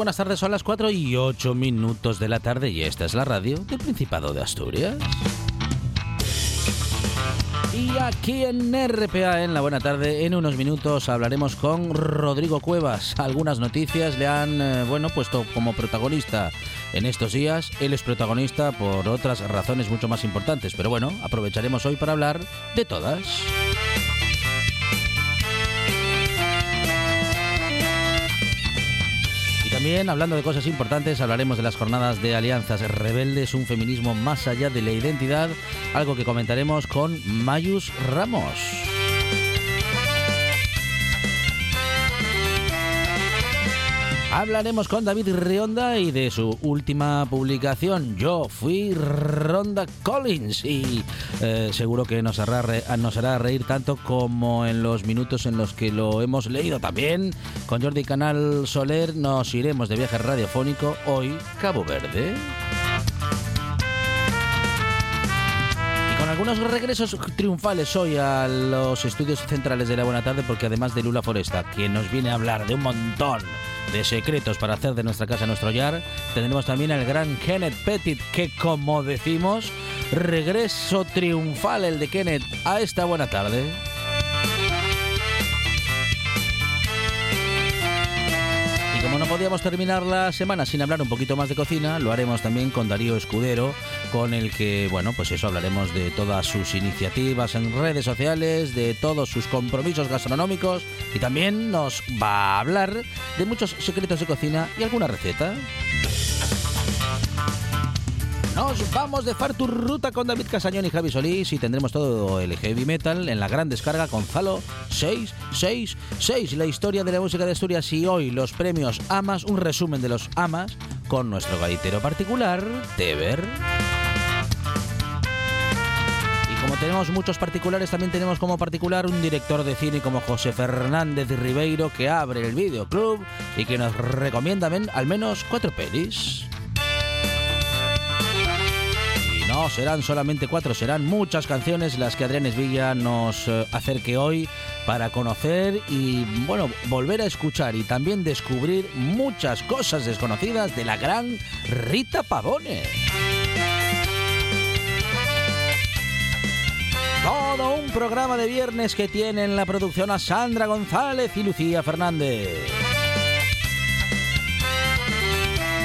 Buenas tardes. Son las 4 y 8 minutos de la tarde y esta es la radio del Principado de Asturias. Y aquí en RPA, en la buena tarde, en unos minutos hablaremos con Rodrigo Cuevas. Algunas noticias le han, eh, bueno, puesto como protagonista en estos días. Él es protagonista por otras razones mucho más importantes, pero bueno, aprovecharemos hoy para hablar de todas. También, hablando de cosas importantes, hablaremos de las jornadas de alianzas rebeldes, un feminismo más allá de la identidad, algo que comentaremos con Mayus Ramos. Hablaremos con David Rionda y de su última publicación, Yo fui Ronda Collins, y eh, seguro que nos hará, nos hará reír tanto como en los minutos en los que lo hemos leído también. Con Jordi Canal Soler nos iremos de viaje radiofónico, hoy Cabo Verde. Algunos regresos triunfales hoy a los estudios centrales de la Buena Tarde, porque además de Lula Foresta, quien nos viene a hablar de un montón de secretos para hacer de nuestra casa nuestro hogar, tendremos también al gran Kenneth Petit, que como decimos, regreso triunfal el de Kenneth a esta Buena Tarde. Podíamos terminar la semana sin hablar un poquito más de cocina, lo haremos también con Darío Escudero, con el que, bueno, pues eso hablaremos de todas sus iniciativas en redes sociales, de todos sus compromisos gastronómicos y también nos va a hablar de muchos secretos de cocina y alguna receta. Nos vamos de far tu ruta con David Casañón y Javi Solís y tendremos todo el heavy metal en la gran descarga con Zalo 666, la historia de la música de Asturias y hoy los premios AMAS, un resumen de los AMAS con nuestro gaitero particular, Teber. Y como tenemos muchos particulares, también tenemos como particular un director de cine como José Fernández Ribeiro que abre el videoclub y que nos recomienda al menos cuatro pelis. No serán solamente cuatro, serán muchas canciones las que Adrián Villa nos eh, acerque hoy para conocer y, bueno, volver a escuchar y también descubrir muchas cosas desconocidas de la gran Rita Pavone. Todo un programa de viernes que tienen la producción a Sandra González y Lucía Fernández.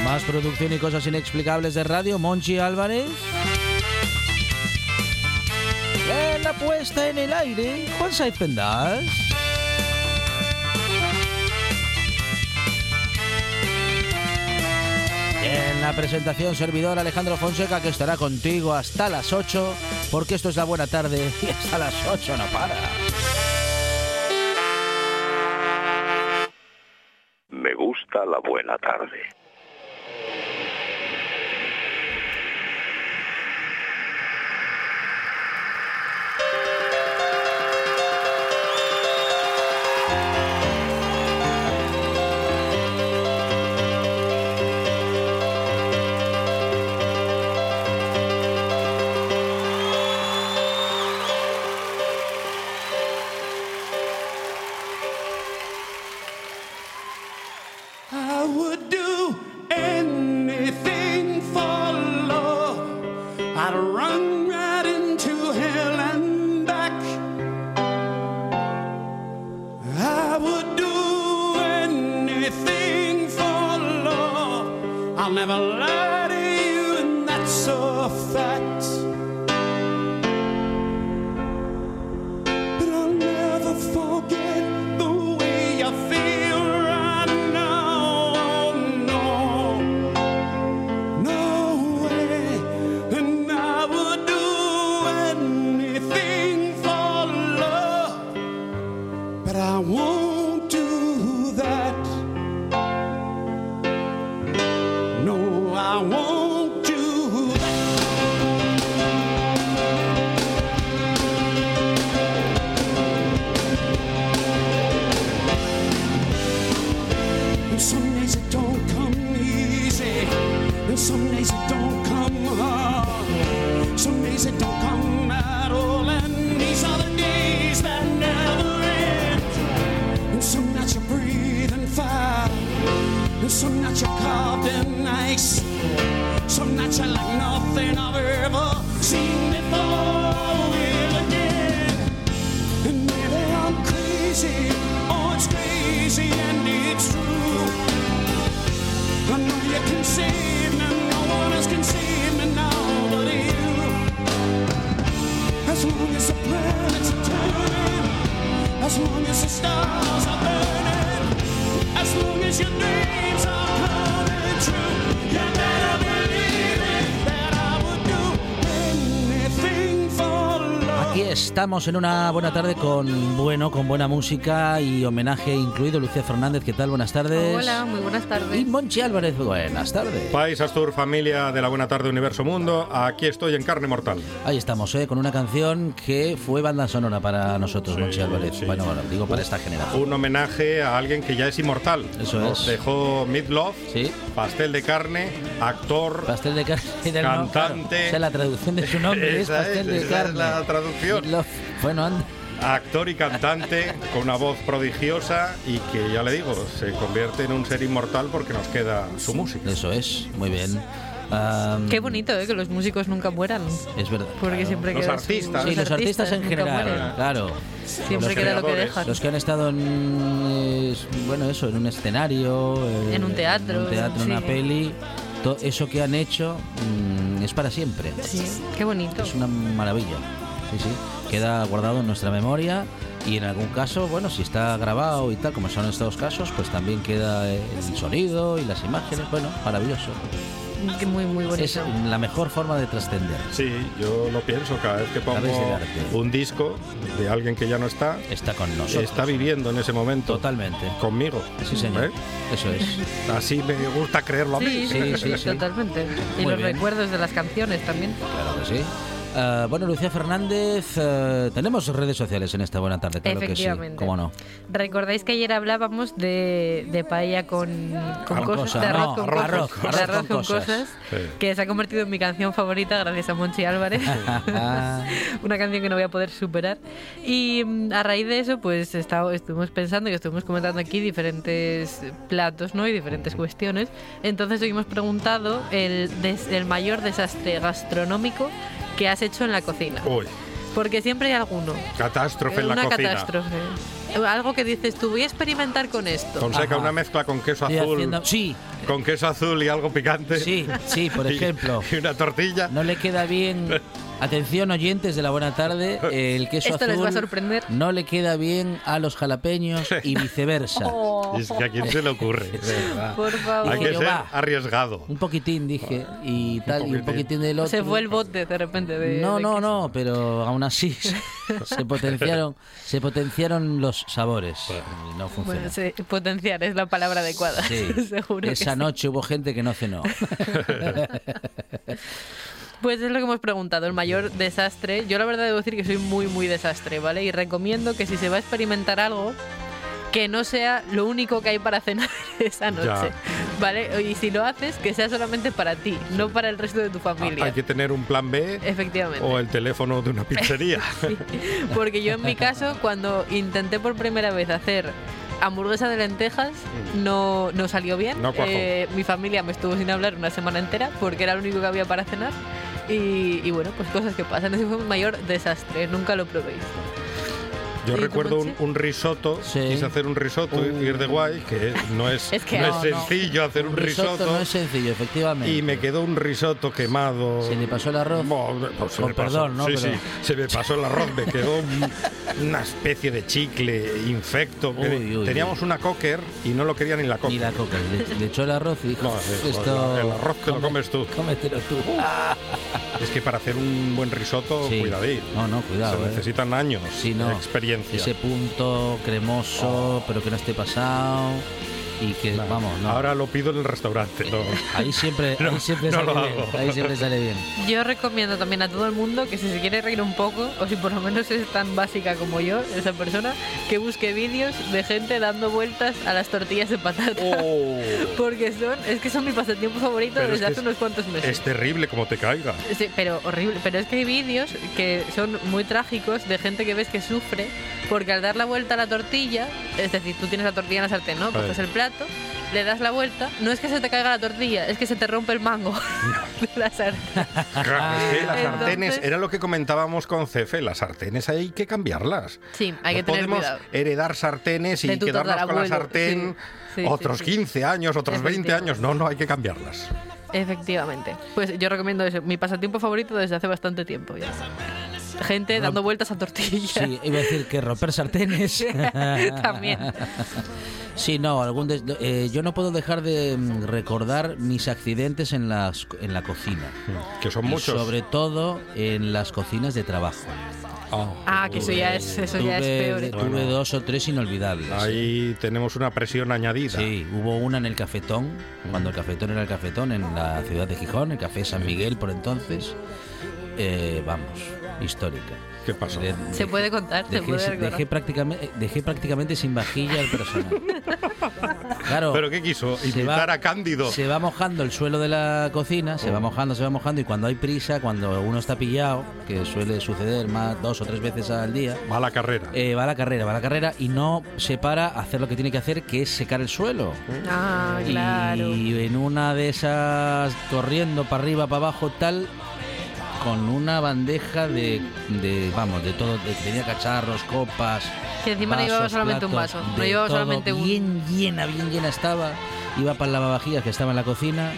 Más producción y cosas inexplicables de radio, Monchi Álvarez. En la puesta en el aire, Juan Saiz Pendas. En la presentación, servidor Alejandro Fonseca, que estará contigo hasta las 8, porque esto es la buena tarde y hasta las 8 no para. Me gusta la buena tarde. Estamos en una buena tarde con bueno, con buena música y homenaje incluido. Lucía Fernández, ¿qué tal? Buenas tardes. Hola, muy buenas Y tardes. Monchi Álvarez, buenas tardes. País Astur, familia de la Buena Tarde Universo Mundo, aquí estoy en carne mortal. Ahí estamos, ¿eh? con una canción que fue banda sonora para nosotros, Sí, Monchi Álvarez. sí. Bueno, bueno, digo para esta generación. Un homenaje a alguien que ya es inmortal. Eso Nos es. dejó Midlove, Sí. pastel de carne, actor. Pastel de carne. del no- Cantante. claro, o sea, la traducción de su nombre es Esa es, pastel de esa es carne. la traducción. Meatloaf. Bueno, anda. Actor y cantante con una voz prodigiosa y que ya le digo, se convierte en un ser inmortal porque nos queda su música. Eso es, muy bien. Qué bonito, ¿eh? Que los músicos nunca mueran. Es verdad. Porque claro. siempre Los queda artistas. su- Sí, los artistas en general, mueren. claro. Siempre Los queda lo que dejan. Los que han estado en, bueno, eso, en un escenario, eh, En un teatro, en un teatro, en una sí. peli, todo eso que han hecho mm, es para siempre. Sí, qué bonito. Es una maravilla. Sí, sí. Queda guardado en nuestra memoria y en algún caso, bueno, si está grabado y tal, como son estos casos, pues también queda el sonido y las imágenes. Bueno, maravilloso. Que Muy, muy bonito. Es la mejor forma de trascender. Sí, yo lo pienso cada vez que pongo un disco de alguien que ya no está, Está con nosotros. está viviendo en ese momento Totalmente. conmigo. Sí, señor. ¿Eh? Eso es. Así me gusta creerlo a mí. Sí, Sí, sí, sí. totalmente. Y Muy los bien. recuerdos de las canciones también. Claro que sí. Ah, bueno, Lucía Fernández, eh, tenemos redes sociales en esta buena tarde, claro que sí. ¿Cómo no? ¿Recordáis que ayer hablábamos de, de paella con, con Con cosas? cosas, de arroz no, con arroz, cosas. arroz de arroz con con cosas. cosas. Sí. Que se ha convertido en mi canción favorita gracias a Monchi Álvarez. una canción que no voy a poder superar. Y mm, a raíz de eso, pues está- estuvimos pensando y estuvimos comentando aquí diferentes platos ¿no? y diferentes cuestiones. Entonces hoy hemos preguntado el, des- el mayor desastre gastronómico que has hecho en la cocina. Uy, Porque siempre hay alguno. catástrofe en la una cocina. catástrofe. Algo que dices tú, voy a experimentar con esto. Fonseca, Ajá. una mezcla con queso Estoy azul. haciendo- Sí, Con queso azul y algo picante. sí, sí, por Y- ejemplo. Y, una tortilla. No le queda bien. Atención, oyentes de la buena tarde. El queso Esto les azul va a sorprender. no le queda bien a los jalapeños y viceversa. Oh, Y es que a quién se le ocurre. de verdad. por favor. Hay que yo, ser va. arriesgado. Un poquitín, dije, y tal, y un poquitín. poquitín del otro. Se fue el bote de repente de. No, de no, queso. no, pero aún así se, se potenciaron, se potenciaron los sabores no. Bueno, sí, potenciar es la palabra adecuada. Sí. Seguro. que Esa sí. noche hubo gente que no cenó. Pues es lo que hemos preguntado, el mayor desastre. Yo la verdad debo decir que soy muy, muy desastre, ¿vale? Y recomiendo que si se va a experimentar algo, que no sea lo único que hay para cenar esa noche, Ya. ¿vale? Y si lo haces, que sea solamente para ti, no para el resto de tu familia. Hay que tener un plan B Efectivamente. o el teléfono de una pizzería. Porque yo en mi caso, cuando intenté por primera vez hacer hamburguesa de lentejas, no, no salió bien. Mm. No. Eh, mi familia me estuvo sin hablar una semana entera porque era lo único que había para cenar. Y, y bueno, pues cosas que pasan. Ese fue mi mayor desastre. Nunca lo probéis. Yo ¿Y tú, recuerdo un, un risotto, Sí. quise hacer un risotto y ir de guay, que no es, Es que no no, es no. sencillo hacer un risotto. no es sencillo, efectivamente. y me quedó un risotto quemado. Se le pasó el arroz. Bo- pues se Con me pasó. perdón, ¿no? Sí, Pero- sí, se me pasó el arroz, me quedó un- una especie de chicle infecto. que- Uy, uy, Teníamos una cocker y no lo quería ni la cocker. Ni la coca. Le, le echó el arroz y dijo, No, sí, esto... el arroz te lo comes tú". Cómetelo tú. Es que para hacer un buen risotto, Sí. cuidadín. No, no, cuidado. Se eh. necesitan años Sí, no. de experiencia. Ese punto cremoso, pero que no esté pasado y que, vamos, no. Ahora lo pido en el restaurante. no. ahí siempre, ahí siempre no sale bien. Ahí siempre sale bien. Yo recomiendo también a todo el mundo que si se quiere reír un poco, o si por lo menos es tan básica como yo, esa persona, que busque vídeos de gente dando vueltas a las tortillas de patata. Oh, Porque son, es que son mi pasatiempo favorito Pero es desde hace unos cuantos meses. es terrible como te caiga. Sí, pero horrible. Pero es que hay vídeos que son muy trágicos de gente que ves que sufre porque al dar la vuelta a la tortilla, es decir, tú tienes la tortilla en la sartén, ¿no? Coges el plato, le das la vuelta, no es que se te caiga la tortilla, es que se te rompe el mango de la sartén. Claro, es que las Entonces- sartenes, era lo que comentábamos con Cefe, las sartenes hay que cambiarlas. Sí, hay no que tener podemos cuidado. heredar sartenes y quedarnos con la sartén sí. Sí, otros sí, sí. 15 años, otros 20 Efectivamente. años. No, no, hay que cambiarlas. Efectivamente. Pues yo recomiendo eso, mi pasatiempo favorito desde hace bastante tiempo ya. Gente dando vueltas a tortillas. Sí, iba a decir que romper sartenes. También. Sí, no, algún des- eh, yo no puedo dejar de mm, recordar mis accidentes en, las, en la cocina. Que son Y muchos. sobre todo en las cocinas de trabajo. Ah, que eso ya es, eso ya es Tuve- peor. Tuve dos o tres inolvidables. Ahí tenemos una presión añadida. Sí, hubo una en el cafetón, cuando el cafetón era el cafetón, en la ciudad de Gijón, el café San Miguel por entonces. Eh, vamos, histórica. ¿Qué pasó? De- Se de- puede contar, se Dejé, puede recordar. dejé prácticamente, dejé prácticamente sin vajilla el personal. Claro, ¿Pero qué quiso? se ¿Imitar va- a Cándido? se va mojando el suelo de la cocina, se va Oh. mojando, se va mojando y cuando hay prisa, cuando uno está pillado, que suele suceder más dos o tres veces al día, Mala carrera. eh, va a la carrera, va a la carrera y no se para a hacer lo que tiene que hacer, que es secar el suelo. Ah, claro. Y en una de esas, corriendo para arriba, para abajo, tal, con una bandeja de, de, vamos, de todo, de, tenía cacharros, copas. Que encima no llevaba solamente un vaso, no llevaba solamente un- Bien llena, bien llena estaba. Iba para el lavavajillas que estaba en la cocina,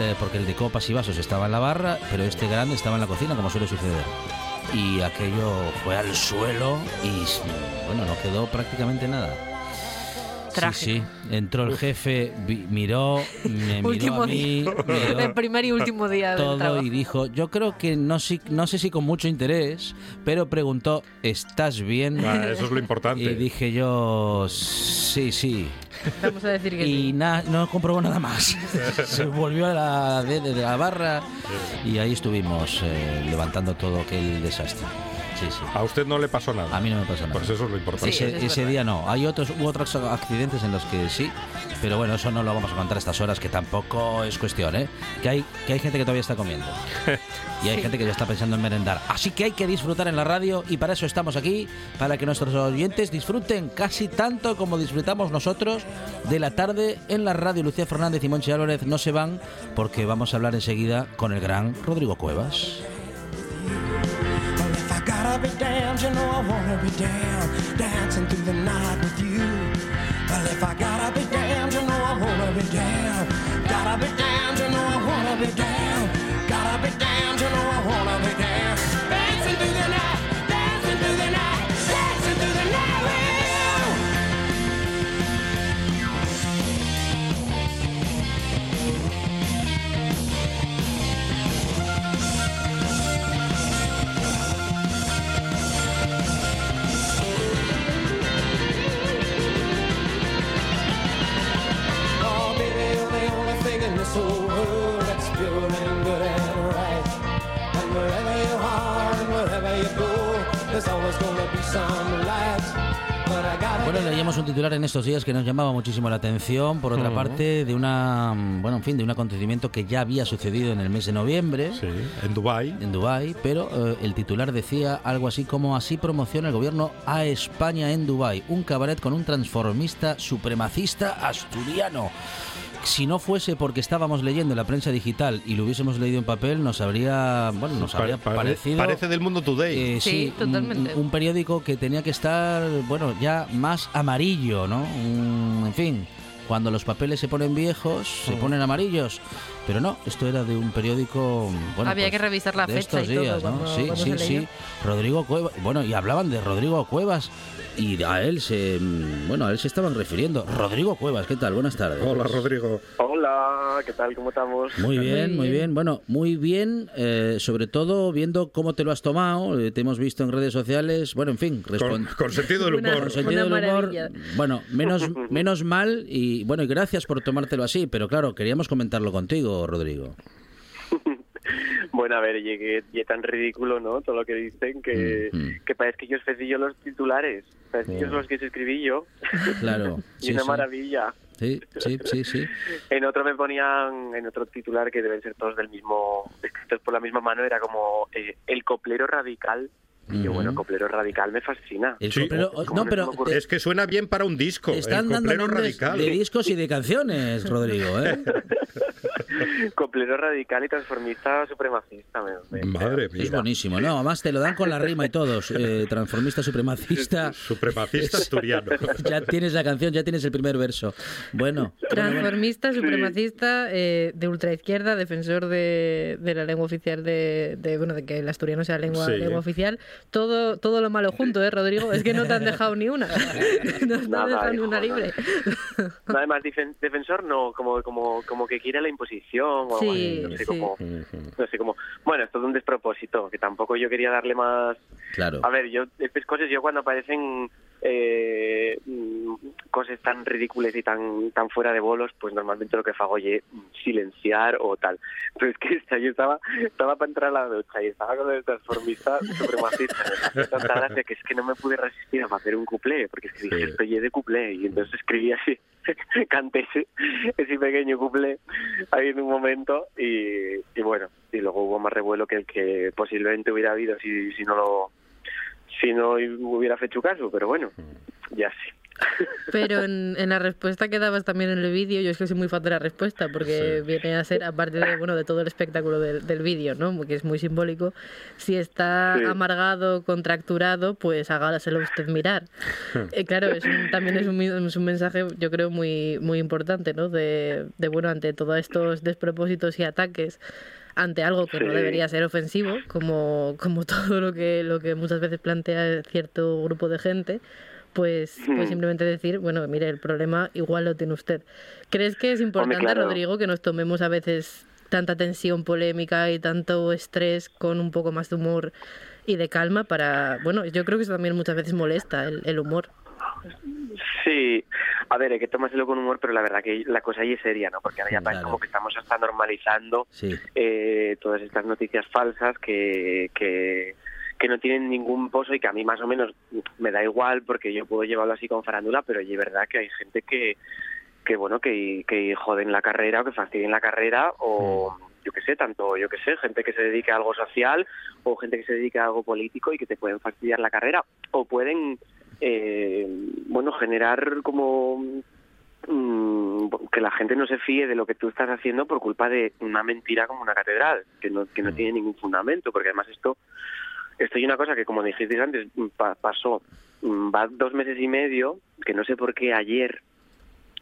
eh, porque el de copas y vasos estaba en la barra, pero este grande estaba en la cocina, como suele suceder. Y aquello fue al suelo y, bueno, no quedó prácticamente nada. Trágico. Sí, sí. Entró el jefe, vi- miró, me miró Último a mí, miró El primer y último día del todo trabajo. y dijo, yo creo que no, si- no sé si con mucho interés, pero preguntó, ¿estás bien? Ah, eso es lo importante. Y dije yo, sí, sí. Vamos a decir que Y sí. na- no comprobó nada más. Se volvió a la, de, de la barra y ahí estuvimos eh, levantando todo aquel desastre. Sí, sí. A usted no le pasó nada. A mí no me pasó nada. Pues eso es lo importante. Sí, ese es ese día no. Hay otros, hubo otros accidentes en los que sí, pero bueno, eso no lo vamos a contar a estas horas, que tampoco es cuestión, ¿eh? Que hay, que hay gente que todavía está comiendo. Y hay Sí. gente que ya está pensando en merendar. Así que hay que disfrutar en la radio y para eso estamos aquí, para que nuestros oyentes disfruten casi tanto como disfrutamos nosotros de la tarde en la radio. Lucía Fernández y Monchi Álvarez no se van porque vamos a hablar enseguida con el gran Rodrigo Cuevas. Well, Bueno, leíamos un titular en estos días que nos llamaba muchísimo la atención, por otra parte, de una, bueno, en fin, de un acontecimiento que ya había sucedido en el mes de noviembre. Sí, en Dubai. En Dubái, pero eh, el titular decía algo así como así promociona el gobierno a España en Dubái, un cabaret con un transformista supremacista asturiano. Si no fuese porque estábamos leyendo en la prensa digital y lo hubiésemos leído en papel, nos habría, bueno, nos habría Pare- pare- parecido Parece del mundo today. eh, Sí, un- totalmente. Un, un periódico que tenía que estar, bueno, ya más amarillo, ¿no? Un- en fin, cuando los papeles se ponen viejos, se ponen amarillos. Pero no, esto era de un periódico. Bueno, Había pues, que revisar la de fecha estos y todo días, ¿no? cuando- sí, cuando sí, sí. Rodrigo Cuevas. Bueno, y hablaban de Rodrigo Cuevas. Y a él se. Bueno, a él se estaban refiriendo. Rodrigo Cuevas, ¿qué tal? Buenas tardes. Hola, Rodrigo. Hola, ¿qué tal? ¿Cómo estamos? Muy bien, muy bien. Bueno, muy bien, eh, sobre todo viendo cómo te lo has tomado. eh, te hemos visto en redes sociales. Bueno, en fin, Con, sentido del Una- humor. con sentido del humor. maravilla. Bueno, menos, menos mal y bueno, y gracias por tomártelo así, pero claro, queríamos comentarlo contigo, Rodrigo. Bueno, a ver, llegué, tan ridículo, ¿no? Todo lo que dicen, que, Mm, mm. que parece que yo os yo los titulares. Parece que ellos los que escribí yo. Claro. y Sí, una sí. maravilla. Sí, sí, sí, sí. En otro me ponían, en otro titular que deben ser todos del mismo, escritos por la misma mano, era como eh, el coplero radical. Y yo, Ujú. bueno, coplero radical me fascina. El Sí. coplero- ¿Cómo no, pero te, Es que suena bien para un disco. te están el dando nombres radical. de discos y de canciones, Rodrigo, ¿eh? Coplero radical y transformista supremacista. me- me- Madre Es mía. buenísimo, ¿no? Además te lo dan con la rima y todos. eh, transformista, supremacista. Supremacista asturiano. Ya tienes la canción, ya tienes el primer verso. Bueno. Transformista, supremacista, eh, de ultraizquierda, defensor de, de la lengua oficial de, de, bueno, de que el asturiano sea lengua, Sí. lengua oficial. Todo, todo lo malo junto, ¿eh, Rodrigo? Es que no te han dejado ni una. No te han Nada, dejado ni una nada. libre. Nada más difen- defensor no, como, como, como que quiere la imposición o algo Sí, así, no sé sí. cómo, no sé cómo. Bueno, es todo un despropósito, que tampoco yo quería darle más... Claro. A ver, yo, estas cosas, yo cuando aparecen eh, cosas tan ridículas y tan tan fuera de bolos, pues normalmente lo que hago es silenciar o tal. Pero es que esta, yo estaba estaba para entrar a la ducha y estaba con el transformista supremacista. Tanta gracia que es que no me pude resistir a hacer un cuplé, porque es que dije, Sí. estoy de cuplé. Y entonces escribí así, canté ese, ese pequeño cuplé ahí en un momento y, y bueno, y luego hubo más revuelo que el que posiblemente hubiera habido si, si no lo si no hubiera hecho caso, pero bueno, ya sí. Pero en, en la respuesta que dabas también en el vídeo, yo es que soy muy fan de la respuesta, porque viene a ser, aparte de, bueno, de todo el espectáculo del, del vídeo, ¿no? que es muy simbólico, si está Sí. amargado, contracturado, pues hágaselo usted mirar. Eh, claro, es un- también es un, es un mensaje, yo creo, muy, muy importante, ¿no? De, de, bueno, ante todos estos despropósitos y ataques ante algo que no debería ser ofensivo, como, como todo lo que, lo que muchas veces plantea cierto grupo de gente, pues, pues Hmm. simplemente decir, bueno, mire, el problema igual lo tiene usted. ¿Crees que es importante, claro. Rodrigo, que nos tomemos a veces tanta tensión polémica y tanto estrés con un poco más de humor y de calma para, bueno, yo creo que eso también muchas veces molesta, el, el humor. Sí, a ver, hay que tomárselo con humor, pero la verdad que la cosa ahí es seria, ¿no? Porque ahora ya Claro. como que estamos hasta normalizando Sí. eh, todas estas noticias falsas que, que, que no tienen ningún pozo y que a mí más o menos me da igual porque yo puedo llevarlo así con farándula, pero es verdad que hay gente que, que bueno, que, que joden la carrera o que fastidien la carrera o yo qué sé, tanto yo qué sé, gente que se dedique a algo social o gente que se dedique a algo político y que te pueden fastidiar la carrera o pueden, eh, bueno, generar como mm, que la gente no se fíe de lo que tú estás haciendo por culpa de una mentira como una catedral, que no, que no tiene ningún fundamento, porque además esto, esto y una cosa que como dijiste antes, pa- pasó, mm, va dos meses y medio, que no sé por qué ayer,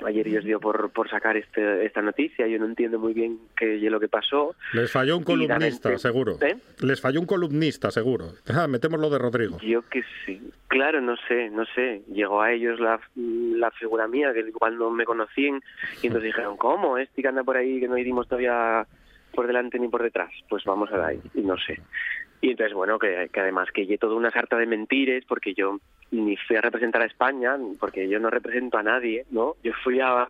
ayer yo os dio por, por sacar este, esta noticia, yo no entiendo muy bien qué es lo que pasó. Les falló un columnista, seguro. ¿Eh? Les falló un columnista, seguro. Ah, metemos lo de Rodrigo. Yo que sé, claro, no sé, no sé. Llegó a ellos la, la figura mía, que no me conocían, y entonces dijeron, ¿cómo? Este que anda por ahí, que no hicimos todavía por delante ni por detrás. Pues vamos a dar, y no sé. Y entonces, bueno, que, que además que llegué toda una sarta de mentiras, porque yo ni fui a representar a España, porque yo no represento a nadie, ¿no? Yo fui a,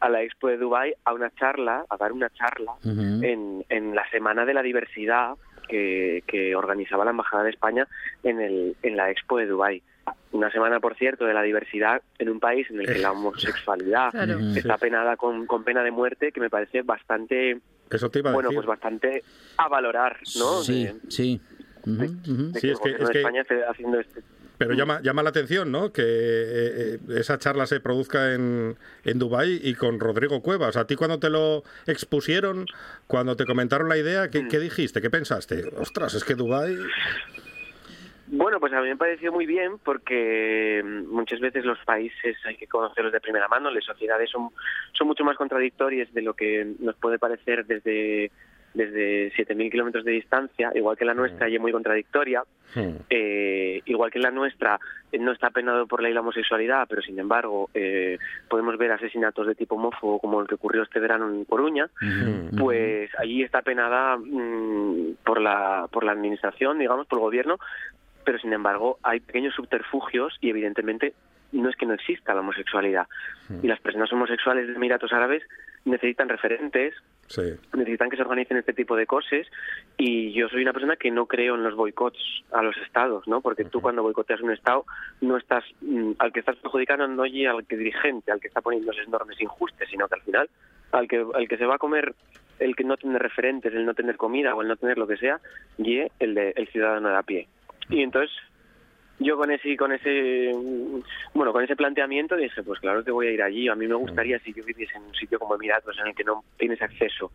a la Expo de Dubai a una charla, a dar una charla, en, en la Semana de la Diversidad que, que organizaba la Embajada de España en, el, en la Expo de Dubái. Una semana, por cierto, de la diversidad en un país en el que la homosexualidad Claro. Ujú. está penada con, con pena de muerte, que me parece bastante, Eso te iba a bueno, decir. pues bastante a valorar, ¿no? Sí, De- sí. De que es que- gobierno es de que- España esté haciendo este... Pero llama, llama la atención, ¿no? Que eh, eh, esa charla se produzca en, en Dubái y con Rodrigo Cuevas. A ti cuando te lo expusieron, cuando te comentaron la idea, ¿qué, qué dijiste? ¿Qué pensaste? Ostras, es que Dubái... Bueno, pues a mí me pareció muy bien porque mm, muchas veces los países hay que conocerlos de primera mano, las sociedades son, son mucho más contradictorias de lo que nos puede parecer desde, desde 7.000 kilómetros de distancia, igual que la nuestra y es muy contradictoria. Eh, igual que la nuestra eh, no está penado por ley la homosexualidad, pero sin embargo eh, podemos ver asesinatos de tipo homófobo como el que ocurrió este verano en Coruña, pues allí está penada mm, por la por la administración, digamos, por el gobierno, pero sin embargo hay pequeños subterfugios y evidentemente no es que no exista la homosexualidad. Y las personas homosexuales de Emiratos Árabes necesitan referentes, necesitan que se organicen este tipo de cosas y yo soy una persona que no creo en los boicots a los estados, ¿no? Porque tú cuando boicoteas un estado no estás mm, al que estás perjudicando no y al que dirigente, al que está poniendo esas normas injustas, sino que al final al que al que se va a comer el que no tiene referentes, el no tener comida o el no tener lo que sea, y el de, el ciudadano de a pie. Y entonces yo con ese con ese bueno con ese planteamiento dije pues claro que voy a ir allí. A mí me gustaría si yo viviese en un sitio como Emiratos en el que no tienes acceso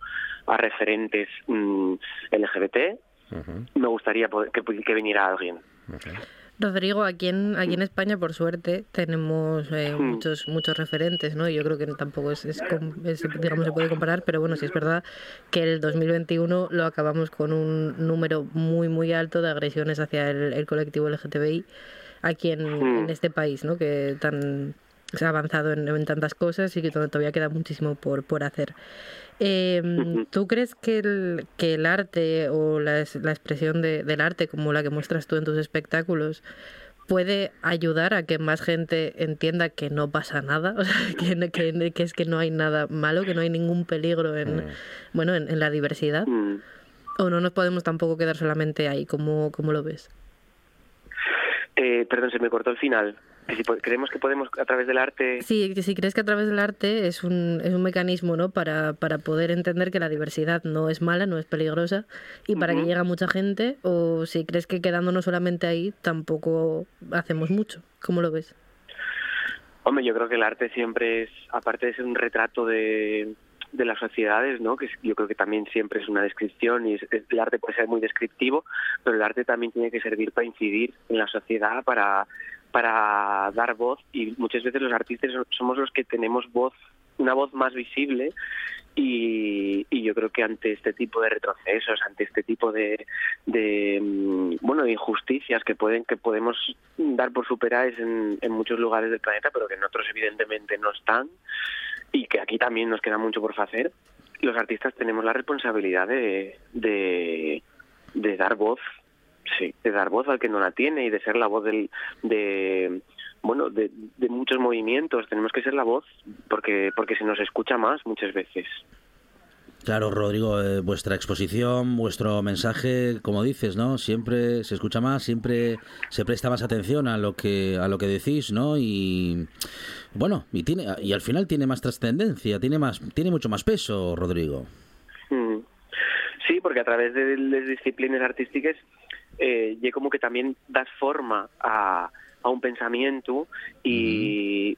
a referentes mm, LGBT me gustaría poder, que, que viniera alguien Rodrigo, aquí en, aquí en España, por suerte, tenemos eh, Hmm. muchos muchos referentes, ¿no? Yo creo que tampoco es, es es, digamos, se puede comparar, pero bueno, sí es verdad que el 2021 lo acabamos con un número muy, muy alto de agresiones hacia el, el colectivo LGTBI aquí en, Hmm. en este país, ¿no? Que tan se ha avanzado en, en tantas cosas y que to- todavía queda muchísimo por, por hacer. Eh. ¿Tú crees que el, que el arte o la, la expresión de- del arte, como la que muestras tú en tus espectáculos, puede ayudar a que más gente entienda que no pasa nada? O sea, que, que, que es que no hay nada malo, que no hay ningún peligro en, bueno, en, en la diversidad. Mm. ¿O no nos podemos tampoco quedar solamente ahí? ¿Cómo, cómo lo ves? Eh, perdón se me cortó el final si po- creemos que podemos a través del arte Sí, que si crees que a través del arte es un, es un mecanismo ¿no? para, para poder entender que la diversidad no es mala, no es peligrosa y para que llegue a mucha gente, o si crees que quedándonos solamente ahí tampoco hacemos mucho. ¿Cómo lo ves? Hombre, yo creo que el arte siempre es, aparte de ser un retrato de, de las sociedades, ¿no? Que yo creo que también siempre es una descripción y es- el arte puede ser muy descriptivo, pero el arte también tiene que servir para incidir en la sociedad, para, para dar voz y muchas veces los artistas somos los que tenemos voz, una voz más visible y, yo creo que ante este tipo de retrocesos, ante este tipo de, de mm, bueno de injusticias que pueden que podemos dar por superadas en, en muchos lugares del planeta, pero que en otros evidentemente no están y que aquí también nos queda mucho por hacer. Los artistas tenemos la responsabilidad de, de dar voz, sí, de dar voz al que no la tiene y de ser la voz del, de bueno de, de muchos movimientos. Tenemos que ser la voz porque porque se nos escucha más muchas veces. Claro, Rodrigo, eh, vuestra exposición, vuestro mensaje, como dices, ¿no? Siempre se escucha más, siempre se presta más atención a lo que a lo que decís, ¿no? Y bueno, y tiene y al final tiene más trascendencia, tiene más tiene mucho más peso, Rodrigo. Mm. Sí, porque a través de las disciplinas artísticas eh, ya como que también das forma a, a un pensamiento y,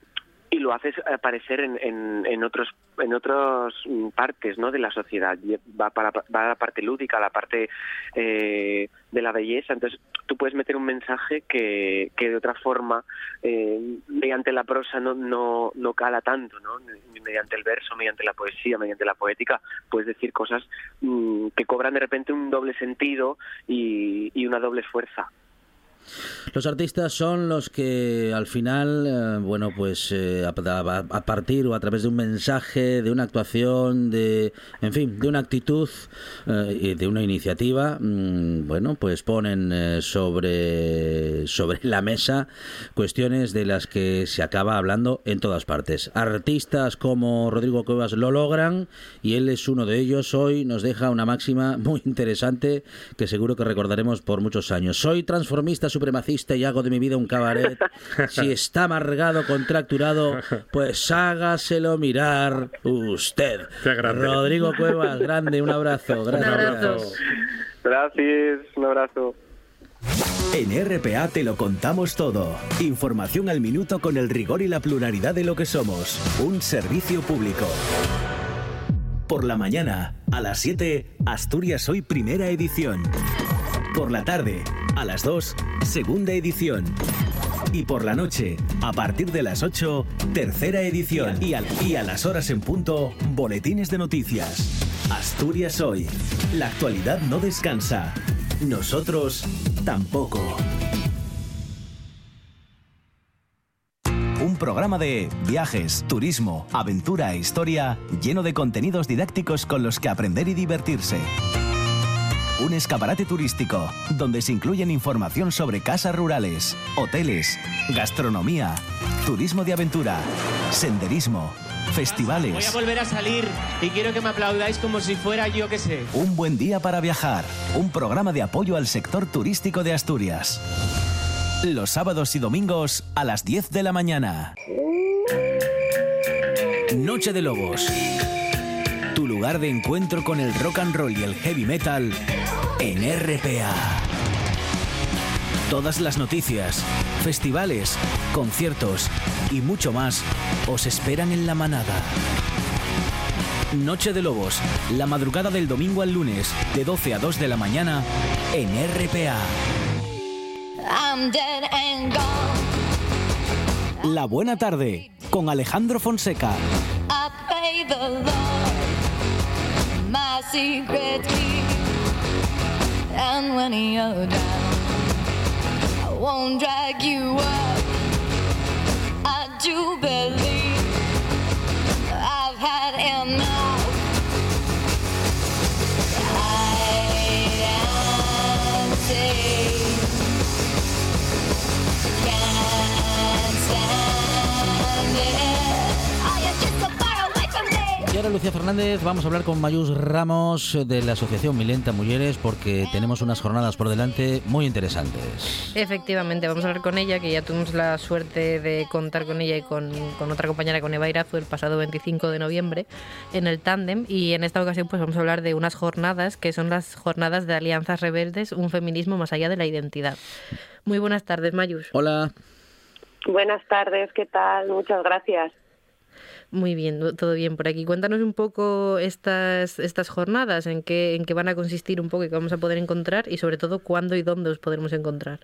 y lo haces aparecer en, en, otros en otras mm, partes ¿no? de la sociedad va para va a la parte lúdica a la parte eh, de la belleza entonces tú puedes meter un mensaje que, que de otra forma eh, mediante la prosa no, no, no cala tanto ¿no? Mediante el verso mediante la poesía mediante la poética puedes decir cosas mm, que cobran de repente un doble sentido y, y una doble fuerza Los artistas son los que al final, eh, bueno, pues eh, a, a- partir o a través de un mensaje, de una actuación, de, en fin, de una actitud eh, y de una iniciativa, mm, bueno, pues ponen eh, sobre sobre la mesa cuestiones de las que se acaba hablando en todas partes. Artistas como Rodrigo Cuevas lo logran y él es uno de ellos. Hoy nos deja una máxima muy interesante que seguro que recordaremos por muchos años. Soy transformista supremacista y hago de mi vida un cabaret. Si está amargado, contracturado, pues hágaselo mirar usted. Qué grande. Rodrigo Cuevas, grande, un abrazo. Gracias. abrazo. gracias un abrazo En RPA te lo contamos todo. Información al minuto con el rigor y la pluralidad de lo que somos. Un servicio público. Por la mañana, a las 7, Asturias Hoy Primera Edición. Por la tarde, A las 2, segunda edición. Y por la noche, a partir de las 8, tercera edición. Y, y a las horas en punto, boletines de noticias. Asturias hoy. La actualidad no descansa. Nosotros tampoco. Un programa de viajes, turismo, aventura e historia lleno de contenidos didácticos con los que aprender y divertirse. Un escaparate turístico donde se incluyen información sobre casas rurales, hoteles, gastronomía, turismo de aventura, senderismo, Voy a festivales. volver a salir y quiero que me aplaudáis como si fuera yo que sé. Un buen día para viajar. Un programa de apoyo al sector turístico de Asturias. Los sábados y domingos a las 10 de la mañana. Noche de Lobos. Tu lugar de encuentro con el rock and roll y el heavy metal en RPA. Todas las noticias, festivales, conciertos y mucho más os esperan en la manada. Noche de Lobos, la madrugada del domingo al lunes, de 12 a 2 de la mañana, en RPA. I'm dead and gone. La buena tarde, con Alejandro Fonseca. I pay the Lord my And when you're down, I won't drag you up. I do believe Lucía Fernández, vamos a hablar con Mayús Ramos de la Asociación Milenta Mujeres porque tenemos unas jornadas por delante muy interesantes. Efectivamente, vamos a hablar con ella, que ya tuvimos la suerte de contar con ella y con, con otra compañera, con Eva Irazu, el pasado 25 de noviembre en el tándem. Y en esta ocasión pues vamos a hablar de unas jornadas que son las jornadas de Alianzas Rebeldes, un feminismo más allá de la identidad. Muy buenas tardes, Mayus. Hola. Buenas tardes, ¿qué tal? Muchas gracias. Muy bien, todo bien por aquí. Cuéntanos un poco estas, estas jornadas, en qué, en qué van a consistir un poco y qué vamos a poder encontrar y sobre todo cuándo y dónde os podremos encontrar.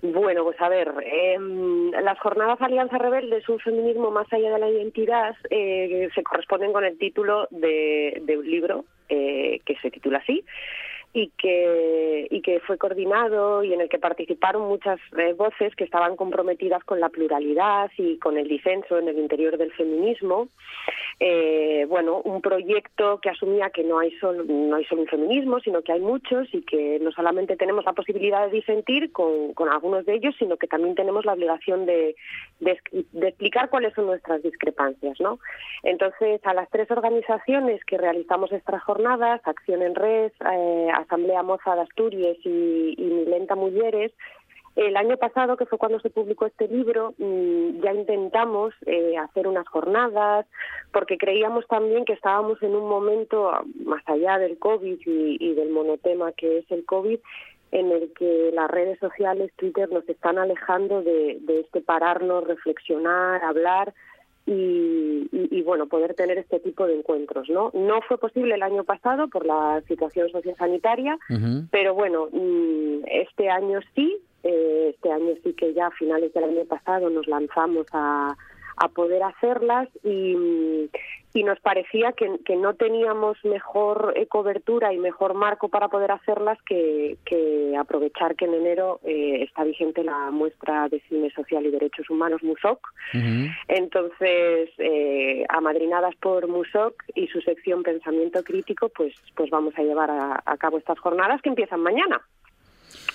Bueno, pues a ver, em, las jornadas Alianza Rebelde es un feminismo más allá de la identidad, eh, se corresponden con el título de, de un libro eh, que se titula así y que, y que fue coordinado y en el que participaron muchas eh, voces que estaban comprometidas con la pluralidad y con el disenso en el interior del feminismo. Eh, bueno, un proyecto que asumía que no hay, solo, no hay solo un feminismo, sino que hay muchos y que no solamente tenemos la posibilidad de disentir con, con algunos de ellos, sino que también tenemos la obligación de, explicar cuáles son nuestras discrepancias. ¿no? Entonces, a las tres organizaciones que realizamos estas jornadas, Acción en Red, eh, Asamblea Moza de Asturias y, Milenta Mujeres, el año pasado, que fue cuando se publicó este libro, mmm, ya intentamos eh, hacer unas jornadas, porque creíamos también que estábamos en un momento, más allá del COVID y, y del monotema que es el COVID, en el que las redes sociales, Twitter, nos están alejando de, de este pararnos, reflexionar, hablar y, y, y, bueno, poder tener este tipo de encuentros, ¿no? No fue posible el año pasado por la situación sociosanitaria, uh -huh. pero bueno, mmm, este año sí, eh, este año sí que ya a finales del año pasado nos lanzamos a, a poder hacerlas y, y nos parecía que, que, no teníamos mejor eh, cobertura y mejor marco para poder hacerlas que, que aprovechar que en enero eh, está vigente la muestra de cine social y derechos humanos MUSOC. Uh -huh. Entonces, eh, amadrinadas por MUSOC y su sección Pensamiento Crítico, pues, pues vamos a llevar a, a cabo estas jornadas que empiezan mañana.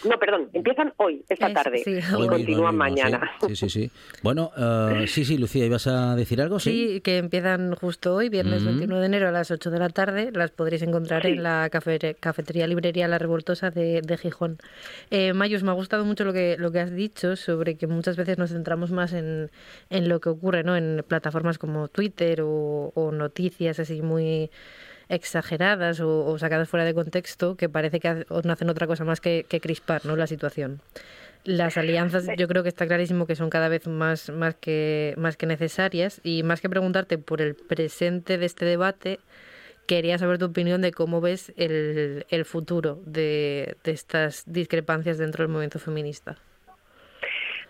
No, perdón, empiezan hoy, esta Es- tarde, sí. y Hoy continúan mismo, mañana. Sí, sí, sí. sí. Bueno, eh, sí, sí, Lucía, ¿ibas a decir algo? Sí, que empiezan justo hoy, viernes Ujú. 21 de enero a las 8 de la tarde. Las podréis encontrar Sí. en la cafe- cafetería librería La Revoltosa de, de Gijón. Eh, Mayus, me ha gustado mucho lo que, lo que has dicho sobre que muchas veces nos centramos más en, en lo que ocurre ¿no? en plataformas como Twitter o, o noticias así muy exageradas o, o sacadas fuera de contexto que parece que no hacen otra cosa más que, que crispar ¿no? la situación. Las alianzas yo creo que está clarísimo que son cada vez más, más, que, más que necesarias y más que preguntarte por el presente de este debate, quería saber tu opinión de cómo ves el, el futuro de, de estas discrepancias dentro del movimiento feminista.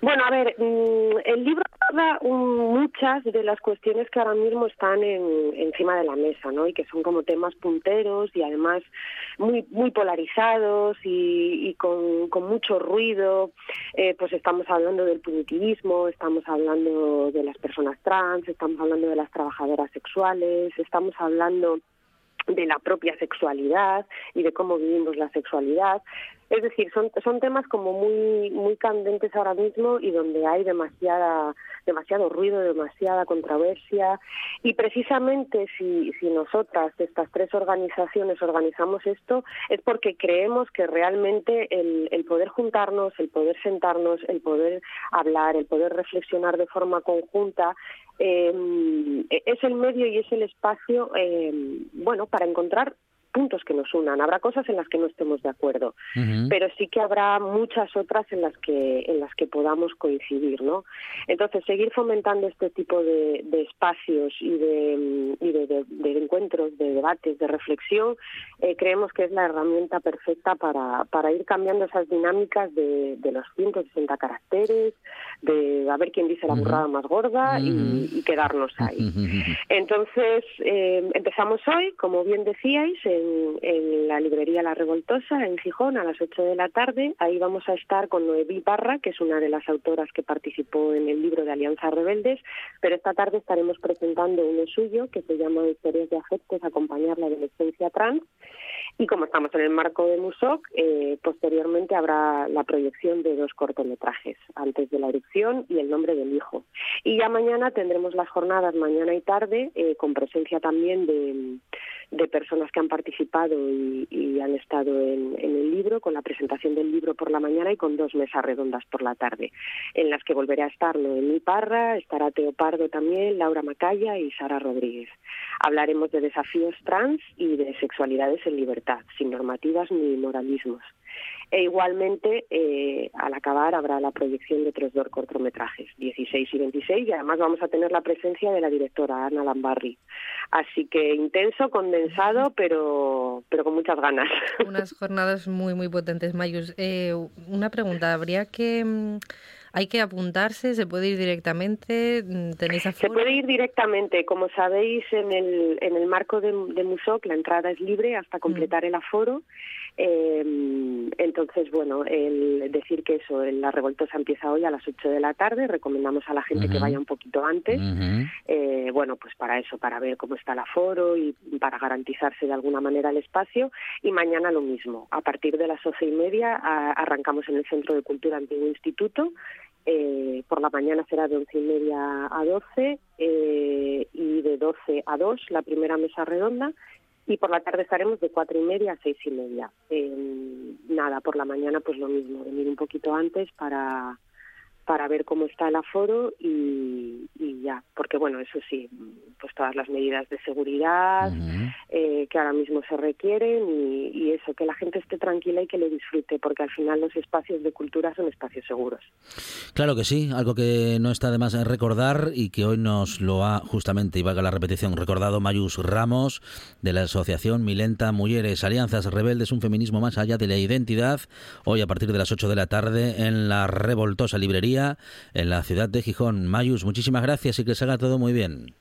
Bueno, a ver, mm, el libro aborda muchas de las cuestiones que ahora mismo están en- encima de la mesa, ¿no? Y que son como temas punteros y además muy polarizados y, con mucho ruido. Eh, pues estamos hablando del punitivismo, estamos hablando de las personas trans, estamos hablando de las trabajadoras sexuales, estamos hablando de la propia sexualidad y de cómo vivimos la sexualidad. Es decir, son, son temas como muy muy candentes ahora mismo y donde hay demasiada demasiado ruido, demasiada controversia. Y precisamente si, si nosotras, estas tres organizaciones, organizamos esto es porque creemos que realmente el, el poder juntarnos, el poder sentarnos, el poder hablar, el poder reflexionar de forma conjunta eh, es el medio y es el espacio, eh, bueno, para encontrar puntos que nos unan. Habrá cosas en las que no estemos de acuerdo, pero sí que habrá muchas otras en las que en las que podamos coincidir, ¿no? Entonces seguir fomentando este tipo de, de espacios y de mm, y de, encuentros, de debates, de reflexión, eh, creemos que es la herramienta perfecta para para ir cambiando esas dinámicas de, los 160 caracteres, de a ver quién dice la burrada más gorda y, y quedarnos ahí. Entonces, eh, empezamos hoy, como bien decíais, en, la librería La Revoltosa, en Gijón, a las 8 de la tarde. Ahí vamos a estar con Noemí Parra, que es una de las autoras que participó en el libro de Alianza Rebeldes, pero esta tarde estaremos presentando uno suyo que se llama Historias de afectos, acompañar la adolescencia trans. Y como estamos en el marco de MUSOC, eh, posteriormente habrá la proyección de dos cortometrajes, Antes de la erupción y El nombre del hijo. Y ya mañana tendremos las jornadas, mañana y tarde, eh, con presencia también de, de personas que han participado y, han estado en, en el libro, con la presentación del libro por la mañana y con dos mesas redondas por la tarde, en las que volverá a estar Noemí Parra, estará Teo Pardo también, Laura Macaya y Sara Rodríguez. Hablaremos de desafíos trans y de sexualidades en libertad, sin normativas ni moralismos. E igualmente, eh, al acabar, habrá la proyección de otros dos cortometrajes, 16 y 26, y además vamos a tener la presencia de la directora Ana Lambarri. Así que intenso, condensado, pero, pero con muchas ganas. Unas jornadas muy, muy potentes, Mayus. Eh, una pregunta, ¿habría que... mm, ¿Hay que apuntarse? ¿Se puede ir directamente? Mm, ¿Tenéis Se aforo? puede ir directamente, como sabéis, en el, en el marco de, de MUSOC la entrada es libre hasta completar el aforo. Eh, entonces, bueno, el decir que eso, la revoltosa empieza hoy a las 8 de la tarde, recomendamos a la gente que vaya un poquito antes, eh, bueno, pues para eso, para ver cómo está el aforo y para garantizarse de alguna manera el espacio. Y mañana lo mismo, a partir de las 11 y media a- arrancamos en el Centro de Cultura Antiguo Instituto. Eh, por la mañana será de once y media a 12 eh, y de 12 a 2 la primera mesa redonda y por la tarde estaremos de cuatro y media a seis y media. Eh, nada, por la mañana pues lo mismo, venir un poquito antes para para ver cómo está el aforo y, y ya, porque bueno, eso sí, pues todas las medidas de seguridad eh, que ahora mismo se requieren y, y eso, que la gente esté tranquila y que lo disfrute, porque al final los espacios de cultura son espacios seguros. Claro que sí, algo que no está de más recordar y que hoy nos lo ha justamente, y valga la repetición, recordado Mayus Ramos de la Asociación Milenta Mujeres Alianzas Rebeldes, un feminismo más allá de la identidad, hoy a partir de las 8 de la tarde en la revoltosa librería en la ciudad de Gijón. Mayus, muchísimas gracias y que salga todo muy bien.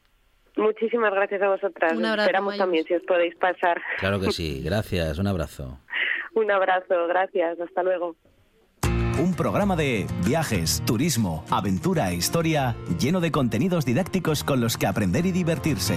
Muchísimas gracias a vosotras. Un abrazo, Esperamos Mayus. también si os podéis pasar. Claro que sí, gracias, un abrazo. Un abrazo, gracias, hasta luego. Un programa de viajes, turismo, aventura e historia lleno de contenidos didácticos con los que aprender y divertirse.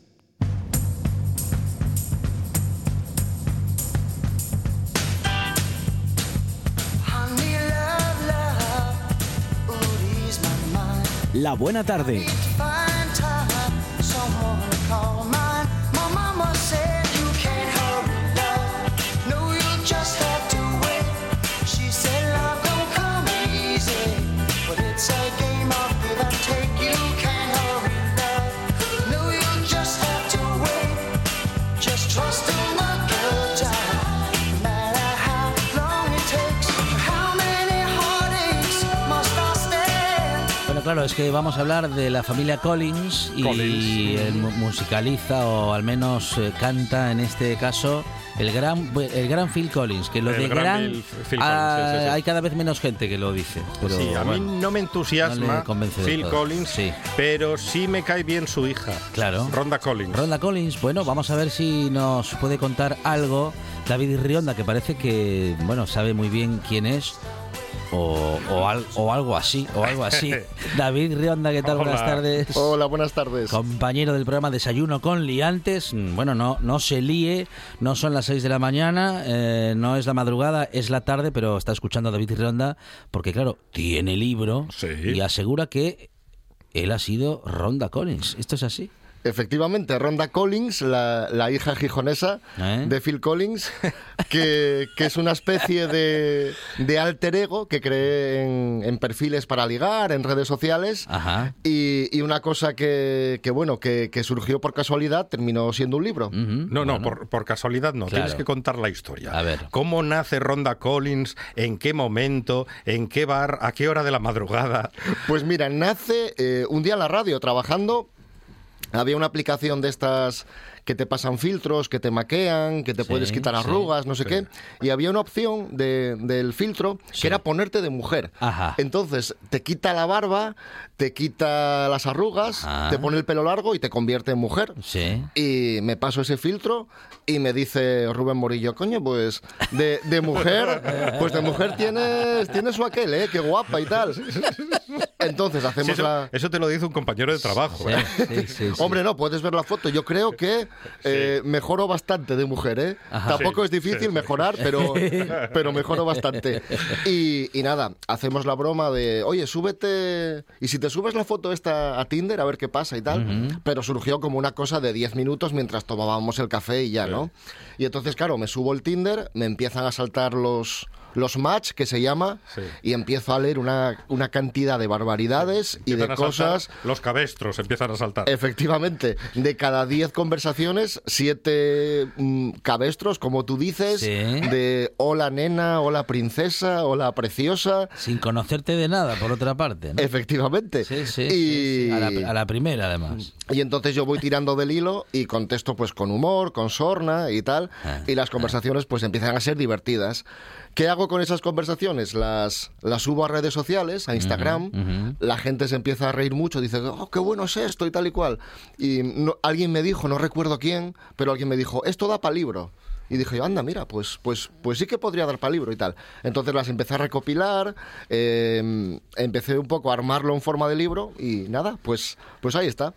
La buena tarde. Claro, es que vamos a hablar de la familia Collins y Collins. él mu- musicaliza o al menos eh, canta en este caso el gran el gran Phil Collins, que lo El de gran gran, Phil- Phil ah, Collins, sí, sí, sí. hay cada vez menos gente que lo dice. Pero, sí, a mí bueno, no me no entusiasma del Phil. Collins, Sí. pero sí me cae bien su hija, Claro. Ronda Collins. Ronda Collins, bueno, vamos a ver si nos puede contar algo David Rionda, que parece que, bueno, sabe muy bien quién es. O, o, al- o algo así, o algo así. David Rionda, ¿qué tal? Buenas tardes. Hola, buenas tardes. Compañero del programa Desayuno con Liantes. Mm, Bueno, no, no se líe, no son las 6 de la mañana, eh, no es la madrugada, es la tarde, pero está escuchando a David Rionda porque, claro, tiene libro Sí. y asegura que él ha sido Ronda Collins. ¿Esto es así? Efectivamente, Ronda Collins, la, la hija gijonesa ¿Eh? de Phil Collins, que, que es una especie de, de alter ego que cree en, en perfiles para ligar, en redes sociales. Ajá. Y, y una cosa que, que, bueno, que, que surgió por casualidad terminó siendo un libro. No, no, bueno. por, por casualidad no. Claro. Tienes que contar la historia. A ver. ¿Cómo nace Ronda Collins? ¿En qué momento? ¿En qué bar? ¿A qué hora de la madrugada? Pues mira, nace eh, un día en la radio trabajando. Había una aplicación de estas que te pasan filtros, que te maquean, que te Sí, puedes quitar sí, arrugas, no sé qué. Y había una opción de- del filtro Sí. que era ponerte de mujer. Ajá. Entonces te quita la barba, te quita las arrugas, Ajá. te pone el pelo largo y te convierte en mujer. Sí. Y me paso ese filtro y me dice Rubén Morillo, coño, pues de, de mujer, pues de mujer tienes, tienes su aquel, ¿eh? Qué guapa y tal. Entonces Sí, hacemos eso, la... eso te lo dice un compañero de trabajo. Sí, ¿eh? sí, sí, sí. Hombre, no, puedes ver la foto. Yo creo que eh, mejoro bastante de mujer, ¿eh? Ajá. Tampoco Sí, es difícil sí, mejorar, pero, pero mejoro bastante. Y, y nada, hacemos la broma de, oye, súbete... Y si te subes la foto esta a Tinder, a ver qué pasa y tal. Pero surgió como una cosa de 10 minutos mientras tomábamos el café y ya, ¿no? Y entonces, claro, me subo el Tinder, me empiezan a saltar los... Los match, que se llama, Sí. y empiezo a leer una, una cantidad de barbaridades y de cosas Los cabestros empiezan a saltar. Efectivamente, de cada 10 conversaciones, 7 cabestros, como tú dices, Sí. de hola nena, hola princesa, hola preciosa. Sin conocerte de nada, por otra parte. ¿no? Efectivamente. Sí, sí, y, sí, sí. A, la, a la primera, además. y entonces yo voy tirando del hilo y contesto pues con humor, con sorna y tal, Ah, y las conversaciones pues empiezan a ser divertidas. ¿Qué hago con esas conversaciones? Las, las subo a redes sociales, a Instagram, ujú. la gente se empieza a reír mucho, dice, oh, qué bueno es esto y tal y cual. Y no- alguien me dijo, no recuerdo quién, pero alguien me dijo, esto da para libro. Y dije yo, anda, mira, pues, pues, pues sí que podría dar para libro y tal. Entonces las empecé a recopilar, eh, empecé un poco a armarlo en forma de libro y nada, pues, pues ahí está.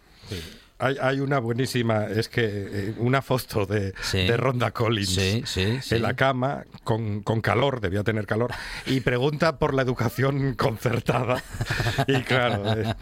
Hay, hay una buenísima, es que eh, una foto de, Sí. de Ronda Collins Sí, sí, sí. en la cama, con, con calor, debía tener calor, y pregunta por la educación concertada. Y claro, eh,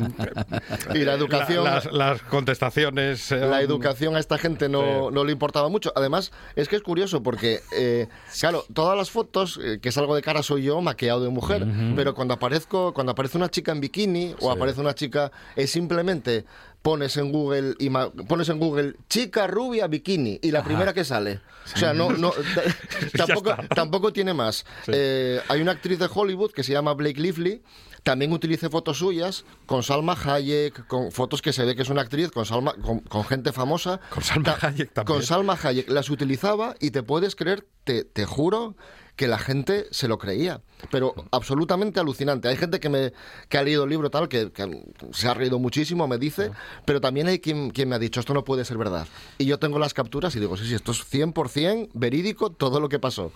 Y la educación... las, las contestaciones. eh, la educación a esta gente no, Sí. no le importaba mucho. Además, es que es curioso porque, eh, claro, todas las fotos eh, que salgo de cara soy yo maquillado de mujer, pero cuando aparezco, cuando aparece una chica en bikini o aparece una chica, es simplemente pones en Google y pones en Google chica rubia bikini y la primera que sale. O sea, no, no tampoco, tampoco tiene más. Eh, hay una actriz de Hollywood que se llama Blake Lively. También utilice fotos suyas con Salma Hayek, con fotos que se ve que es una actriz, con, Salma, con, con gente famosa. Con Salma Ta- Hayek también. Con Salma Hayek. Las utilizaba y te puedes creer, te, te juro, que la gente se lo creía. Pero absolutamente alucinante. Hay gente que, me, que ha leído el libro tal, que, que se ha reído muchísimo, me dice, pero también hay quien, quien me ha dicho, esto no puede ser verdad. Y yo tengo las capturas y digo, sí, sí, esto es 100% verídico todo lo que pasó.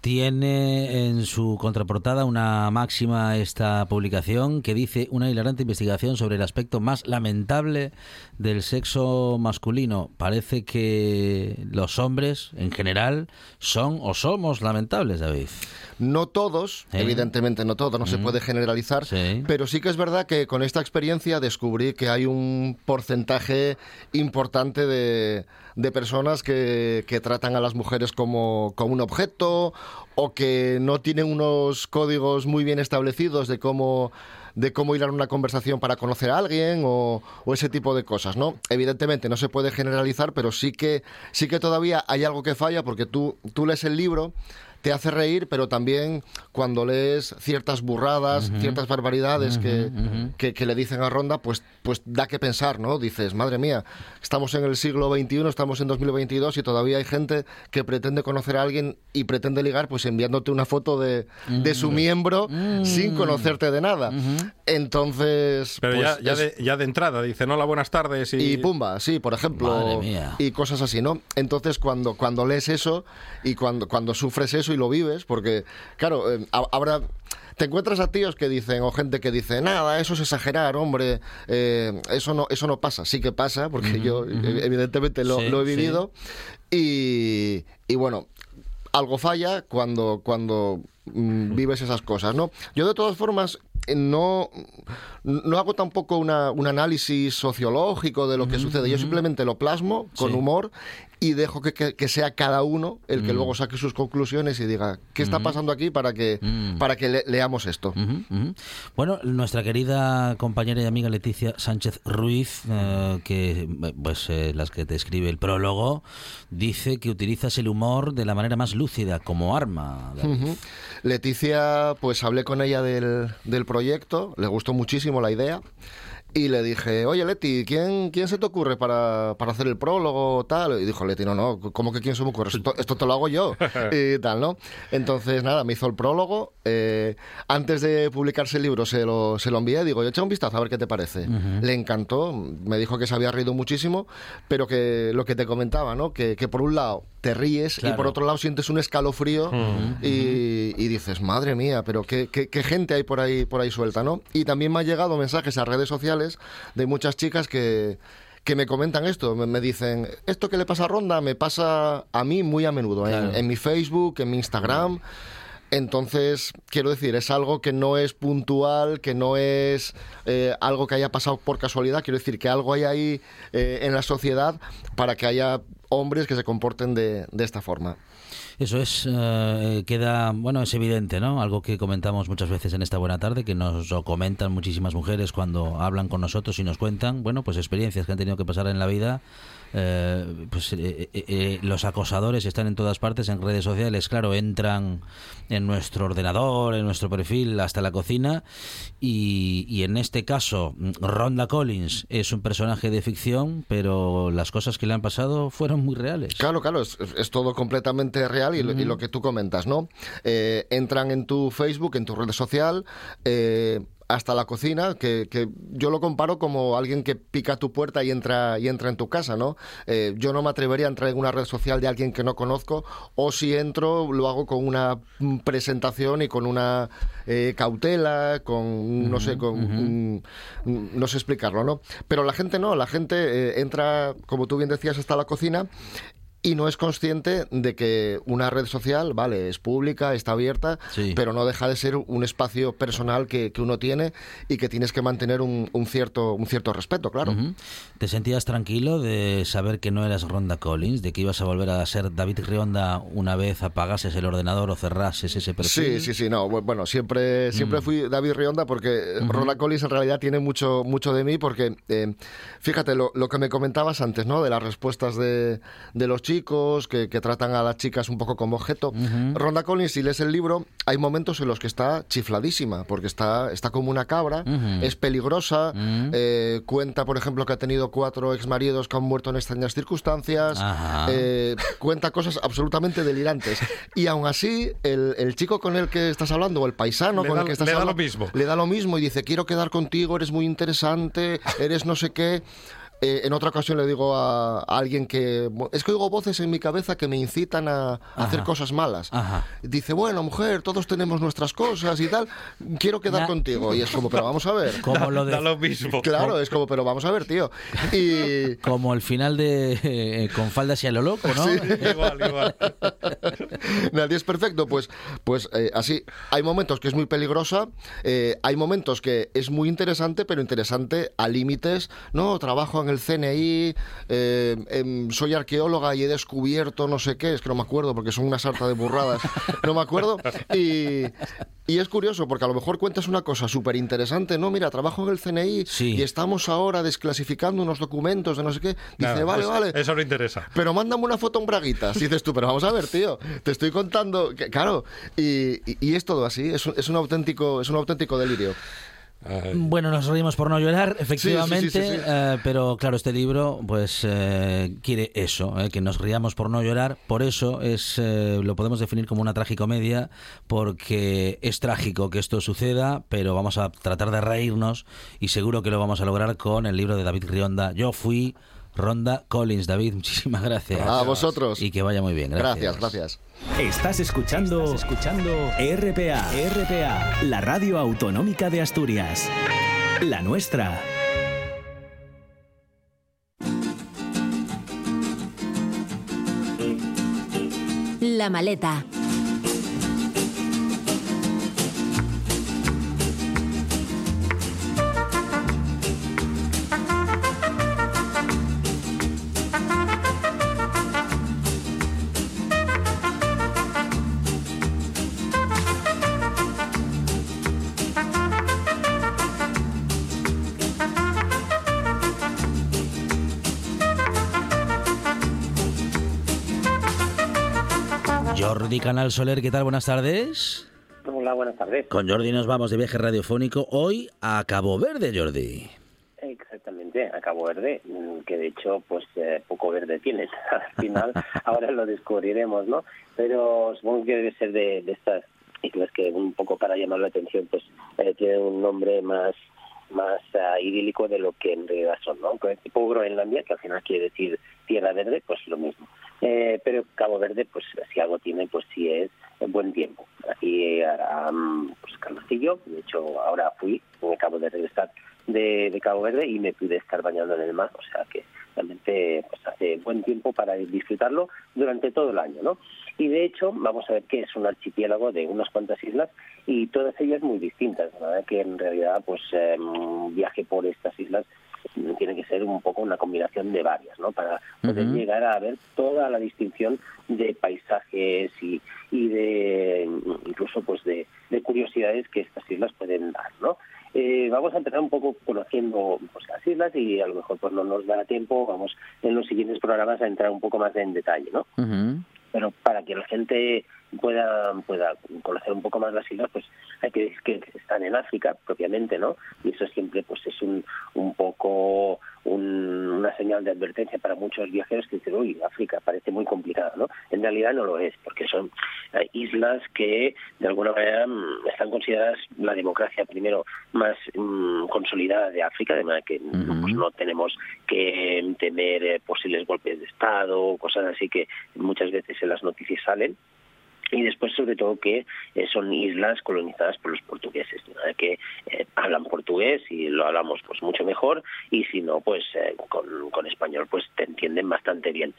Tiene en su contraportada una máxima esta publicación que dice una hilarante investigación sobre el aspecto más lamentable del sexo masculino. Parece que los hombres en general son o somos lamentables, David. No todos, ¿Eh? evidentemente no todos, no se puede generalizar, Sí. pero sí que es verdad que con esta experiencia descubrí que hay un porcentaje importante de, de personas que, que tratan a las mujeres como, como un objeto o que no tienen unos códigos muy bien establecidos de cómo de cómo ir a una conversación para conocer a alguien o, o ese tipo de cosas, ¿no? Evidentemente no se puede generalizar, pero sí que sí que todavía hay algo que falla porque tú tú lees el libro te hace reír, pero también cuando lees ciertas burradas, ciertas barbaridades que, que, que le dicen a Ronda, pues, pues da que pensar, ¿no? Dices, madre mía, estamos en el siglo XXI, estamos en 2022 y todavía hay gente que pretende conocer a alguien y pretende ligar, pues enviándote una foto de, de su miembro sin conocerte de nada. Entonces. Pero pues, ya, ya, es- de, ya de entrada dicen hola, buenas tardes. Y, y pumba, sí, por ejemplo. Madre mía. Y cosas así, ¿no? Entonces, cuando, cuando lees eso y cuando, cuando sufres eso y lo vives, porque, claro, eh, ha- habrá. Te encuentras a tíos que dicen, o gente que dice, nada, eso es exagerar, hombre, eh, eso, no, eso no pasa. Sí que pasa, porque yo, eh, evidentemente, lo, Sí, lo he sí. vivido. Y, y bueno, algo falla cuando, cuando mm, vives esas cosas, ¿no? Yo de todas formas eh, no, no hago tampoco una, un análisis sociológico de lo que sucede, yo simplemente lo plasmo con Sí. humor y dejo que, que- que sea cada uno el que luego saque sus conclusiones y diga qué está pasando aquí para que, para que le- leamos esto. Ujú, ujú. Bueno, nuestra querida compañera y amiga Leticia Sánchez Ruiz, eh, que pues eh, las que te escribe el prólogo, dice que utilizas el humor de la manera más lúcida como arma. Ujú. Leticia, pues hablé con ella del, del proyecto, le gustó muchísimo la idea. Y le dije, oye Leti, ¿quién, quién se te ocurre para, para hacer el prólogo tal? Y dijo Leti, no, no, ¿cómo que quién se me ocurre? Esto, esto te lo hago yo. y tal, ¿no? Entonces, nada, me hizo el prólogo. eh, antes de publicarse el libro se lo, se lo envié. Digo, yo echa un vistazo a ver qué te parece. Le encantó, me dijo que se había reído muchísimo, pero que lo que te comentaba, ¿no? Que, que por un lado te ríes y Claro. por otro lado sientes un escalofrío y, y dices, madre mía, pero qué, qué- qué gente hay por ahí, por ahí suelta, ¿no? Y también me han llegado mensajes a redes sociales de muchas chicas que que me comentan esto, me, me dicen, esto que le pasa a Ronda me pasa a mí muy a menudo, en, mi Facebook, en mi Instagram. Entonces, quiero decir, es algo que no es puntual, que no es eh, algo que haya pasado por casualidad, quiero decir que algo hay ahí eh, en la sociedad para que haya hombres que se comporten de, de esta forma. Eso es, eh, queda, bueno, es evidente, ¿no? Algo que comentamos muchas veces en esta buena tarde, que nos lo comentan muchísimas mujeres cuando hablan con nosotros y nos cuentan, bueno, pues experiencias que han tenido que pasar en la vida. Eh, pues eh, eh, eh, los acosadores están en todas partes, en redes sociales, claro, entran en nuestro ordenador, en nuestro perfil, hasta la cocina. Y, y en este caso, Ronda Collins es un personaje de ficción, pero las cosas que le han pasado fueron muy reales. Claro, claro, es, todo completamente real y, lo, y lo que tú comentas, ¿no? Entran en tu Facebook, en tu red social, eh, hasta la cocina, que, que yo lo comparo como alguien que pica tu puerta y entra, y entra en tu casa, ¿no? Eh, yo no me atrevería a entrar en una red social de alguien que no conozco, o si entro, lo hago con una presentación y con una eh, cautela, con, no sé, con... no sé explicarlo, ¿no? Pero la gente no, la gente eh, entra, como tú bien decías, hasta la cocina y no es consciente de que una red social, vale, es pública, está abierta, Sí. pero no deja de ser un espacio personal que, que uno tiene y que tienes que mantener un, un cierto, un cierto respeto, claro. Ujú. ¿Te sentías tranquilo de saber que no eras Ronda Collins, de que ibas a volver a ser David Rionda una vez apagases el ordenador o cerrases ese perfil? Sí, sí, sí, no, bu- bueno, siempre, siempre fui David Rionda porque Ronda Collins en realidad tiene mucho, mucho de mí porque, eh, fíjate, lo, lo que me comentabas antes, ¿no? De las respuestas de, de los chicos que, que tratan a las chicas un poco como objeto. Ronda Collins, si lees el libro, hay momentos en los que está chifladísima porque está, está como una cabra, es peligrosa, eh, cuenta, por ejemplo, que ha tenido cuatro exmaridos que han muerto en extrañas circunstancias, eh, cuenta cosas absolutamente delirantes. Y aún así, el, el chico con el que estás hablando, o el paisano Le con da- el que estás le da hablando, lo mismo. le da lo mismo y dice, quiero quedar contigo, eres muy interesante, eres no sé qué. Eh, en otra ocasión le digo a, a alguien que es que oigo voces en mi cabeza que me incitan a, a hacer cosas malas. Ajá. Dice, bueno, mujer, todos tenemos nuestras cosas y tal, quiero quedar contigo. Y es como, pero vamos a ver. Como lo de- Da lo mismo. Claro, es como, pero vamos a ver, tío. Y, Como el final de eh, Con faldas y a lo loco, ¿no? igual, igual. Nadie es perfecto, pues, pues eh, así. Hay momentos que es muy peligrosa, eh, hay momentos que es muy interesante, pero interesante a límites. No, trabajo en el CNI, eh, em, soy arqueóloga y he descubierto no sé qué, es que no me acuerdo porque son una sarta de burradas, no me acuerdo. Y, y es curioso porque a lo mejor cuentas una cosa súper interesante, no, mira, trabajo en el CNI y estamos ahora desclasificando unos documentos de no sé qué. Dice, Nada, vale, eso- vale. Eso no interesa. Pero mándame una foto en braguitas. Y dices tú, pero vamos a ver, tío, te estoy contando, que, claro, y, y- y es todo así, es es un auténtico, es un auténtico delirio. Bueno, nos reímos por no llorar, efectivamente, Sí, sí, sí, sí, sí. eh, pero claro, este libro pues eh, quiere eso, eh, que nos riamos por no llorar, por eso es eh, lo podemos definir como una tragicomedia, porque es trágico que esto suceda, pero vamos a tratar de reírnos y seguro que lo vamos a lograr con el libro de David Rionda. Yo fui Ronda Collins. David, muchísimas gracias. A vosotros. Y que vaya muy bien. Gracias, gracias. Estás escuchando, escuchando RPA, RPA, la radio autonómica de Asturias. La nuestra. La maleta. Canal Soler, ¿qué tal? Buenas tardes. Hola, buenas tardes. Con Jordi nos vamos de viaje radiofónico hoy a Cabo Verde, Jordi. Exactamente, a Cabo Verde, mm, que de hecho, pues eh, poco verde tienes. Al final, ahora lo descubriremos, ¿no? Pero supongo que debe ser de, de estas islas que un poco para llamar la atención, pues eh, tienen un nombre más más ah, idílico de lo que en realidad son, ¿no? Pues, tipo Groenlandia, que al final quiere decir tierra verde, pues lo mismo. Eh, pero Cabo Verde, pues si algo tiene, pues sí es buen tiempo. Aquí hará mm, pues, calorcillo, de hecho ahora fui, me acabo de regresar de, Cabo Verde y me pude estar bañando en el mar, o sea que realmente pues hace buen tiempo para disfrutarlo durante todo el año, ¿no? Y de hecho, vamos a ver que es un archipiélago de unas cuantas islas y todas ellas muy distintas. Que en realidad, pues eh, un viaje por estas islas mm, tiene que ser un poco una combinación de varias, ¿no? Para poder llegar a ver toda la distinción de paisajes y, y de incluso pues de, de curiosidades que estas islas pueden dar, ¿no? Eh, vamos a empezar un poco conociendo pues, las islas y a lo mejor pues no nos da tiempo, vamos en los siguientes programas a entrar un poco más en detalle, ¿no? pero para que la gente pueda pueda conocer un poco más las islas pues hay que decir que están en África propiamente no y eso siempre pues es un un poco un- una señal de advertencia para muchos viajeros que dicen uy África parece muy complicada no en realidad no lo es porque son eh, islas que de alguna manera mm, están consideradas la democracia primero más mm, consolidada de África de manera que pues, no tenemos que temer eh, posibles golpes de estado cosas así que muchas veces en las noticias salen y después sobre todo que eh, son islas colonizadas por los portugueses manera que eh, hablan portugués y lo hablamos pues mucho mejor y si no pues eh, con, con español pues te entienden bastante bien.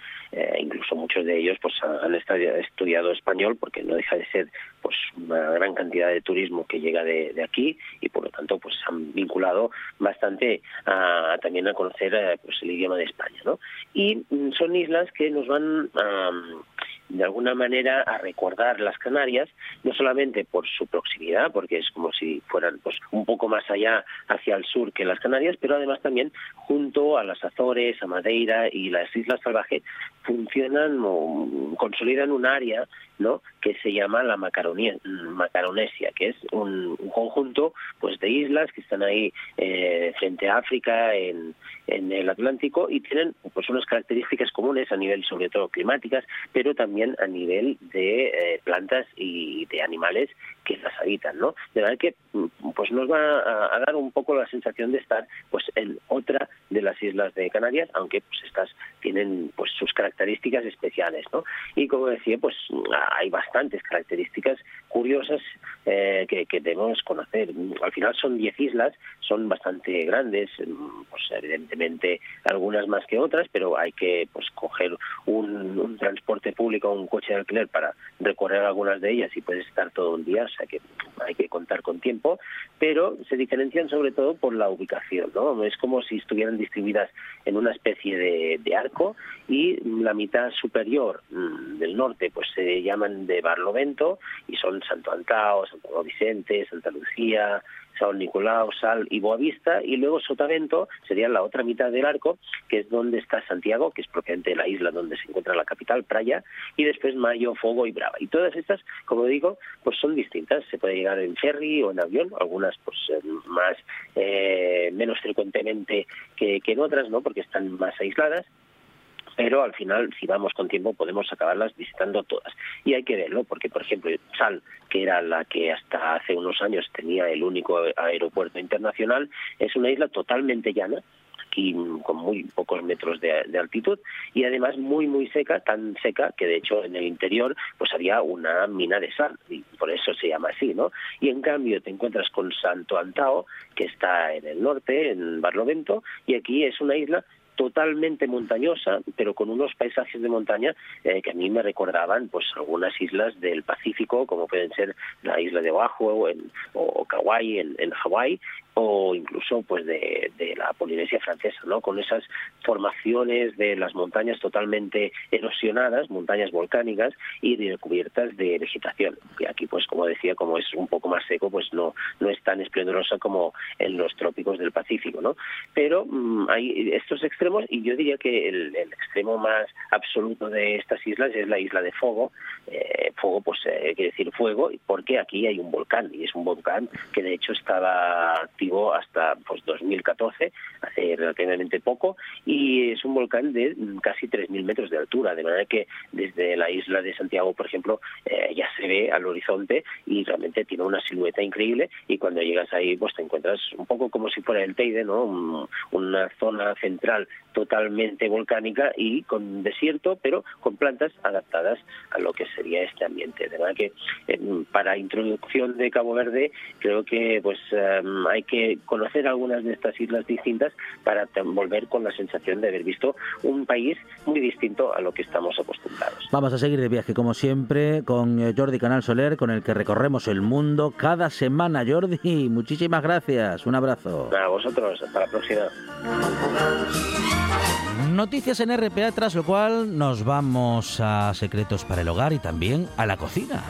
Incluso muchos de ellos pues han estudiado español porque no deja de ser pues una gran cantidad de turismo que llega de, aquí y por lo tanto pues se han vinculado bastante a, también a conocer pues el idioma de España no y mm, son islas que nos van a de alguna manera a recordar las Canarias, no solamente por su proximidad, porque es como si fueran pues un poco más allá hacia el sur que las Canarias, pero además también junto a las Azores, a Madeira y las Islas Salvajes funcionan o consolidan un área ¿no? que se llama la Macaronia- Macaronesia, que es un, un conjunto pues de islas que están ahí eh, frente a África en, en el Atlántico y tienen pues unas características comunes a nivel sobre todo climáticas, pero también a nivel de eh, plantas y de animales que las habitan, ¿no? De verdad que pues nos va a, dar un poco la sensación de estar pues en otra de las islas de Canarias, aunque pues estas tienen pues sus características especiales, ¿no? Y como decía, pues hay bastantes características curiosas eh, que, que debemos conocer. Al final son 10 islas, son bastante grandes, pues evidentemente algunas más que otras, pero hay que pues coger un, un transporte público, un coche de alquiler para recorrer algunas de ellas y puedes estar todo un día, o sea que hay que contar con tiempo. Pero se diferencian sobre todo por la ubicación, ¿no? Es como si estuvieran distribuidas en una especie de, arco y la mitad superior mm, del norte pues se llaman de Barlovento y son Santo Antao, Santo Vicente, Santa Lucía, San Nicolau, Sal y Boavista, y luego Sotavento sería la otra mitad del arco, que es donde está Santiago, que es propiamente la isla donde se encuentra la capital, Praia, y después Mayo, Fogo y Brava. Y todas estas, como digo, pues son distintas. Se puede llegar en ferry o en avión, algunas pues eh, más eh, menos frecuentemente que, que en otras, ¿no? Porque están más aisladas pero al final, si vamos con tiempo, podemos acabarlas visitando todas. Y hay que verlo, porque, por ejemplo, Sal, que era la que hasta hace unos años tenía el único aeropuerto internacional, es una isla totalmente llana, aquí con muy pocos metros de, de, altitud y además muy muy seca, tan seca que de hecho en el interior pues había una mina de sal y por eso se llama así, ¿no? Y en cambio te encuentras con Santo Antao que está en el norte, en Barlovento y aquí es una isla totalmente montañosa, pero con unos paisajes de montaña eh, que a mí me recordaban pues algunas islas del Pacífico, como pueden ser la isla de Oahu o, en, o Kauai en, en Hawái, o incluso pues de, de, la Polinesia francesa, ¿no? Con esas formaciones de las montañas totalmente erosionadas, montañas volcánicas y recubiertas de vegetación. Y aquí pues como decía, como es un poco más seco, pues no no es tan esplendorosa como en los trópicos del Pacífico, ¿no? Pero mmm, hay estos extremos y yo diría que el, extremo más absoluto de estas islas es la isla de Fogo. Eh, Fogo pues eh, quiere decir fuego porque aquí hay un volcán y es un volcán que de hecho estaba activo hasta pues 2014, hace relativamente poco, y es un volcán de casi 3.000 metros de altura, de manera que desde la isla de Santiago, por ejemplo, eh, ya se ve al horizonte y realmente tiene una silueta increíble y cuando llegas ahí pues te encuentras un poco como si fuera el Teide, ¿no? Un, una zona central totalmente volcánica y con desierto, pero con plantas adaptadas a lo que sería este ambiente. De manera que eh, para introducción de Cabo Verde creo que pues eh, hay que conocer algunas de estas islas distintas para volver con la sensación de haber visto un país muy distinto a lo que estamos acostumbrados. Vamos a seguir de viaje como siempre con eh, Jordi Canal Soler, con el que recorremos el mundo cada semana. Jordi, muchísimas gracias. Un abrazo. A vosotros, hasta la próxima. Noticias en RPA, tras lo cual nos vamos a secretos para el hogar y también a la cocina.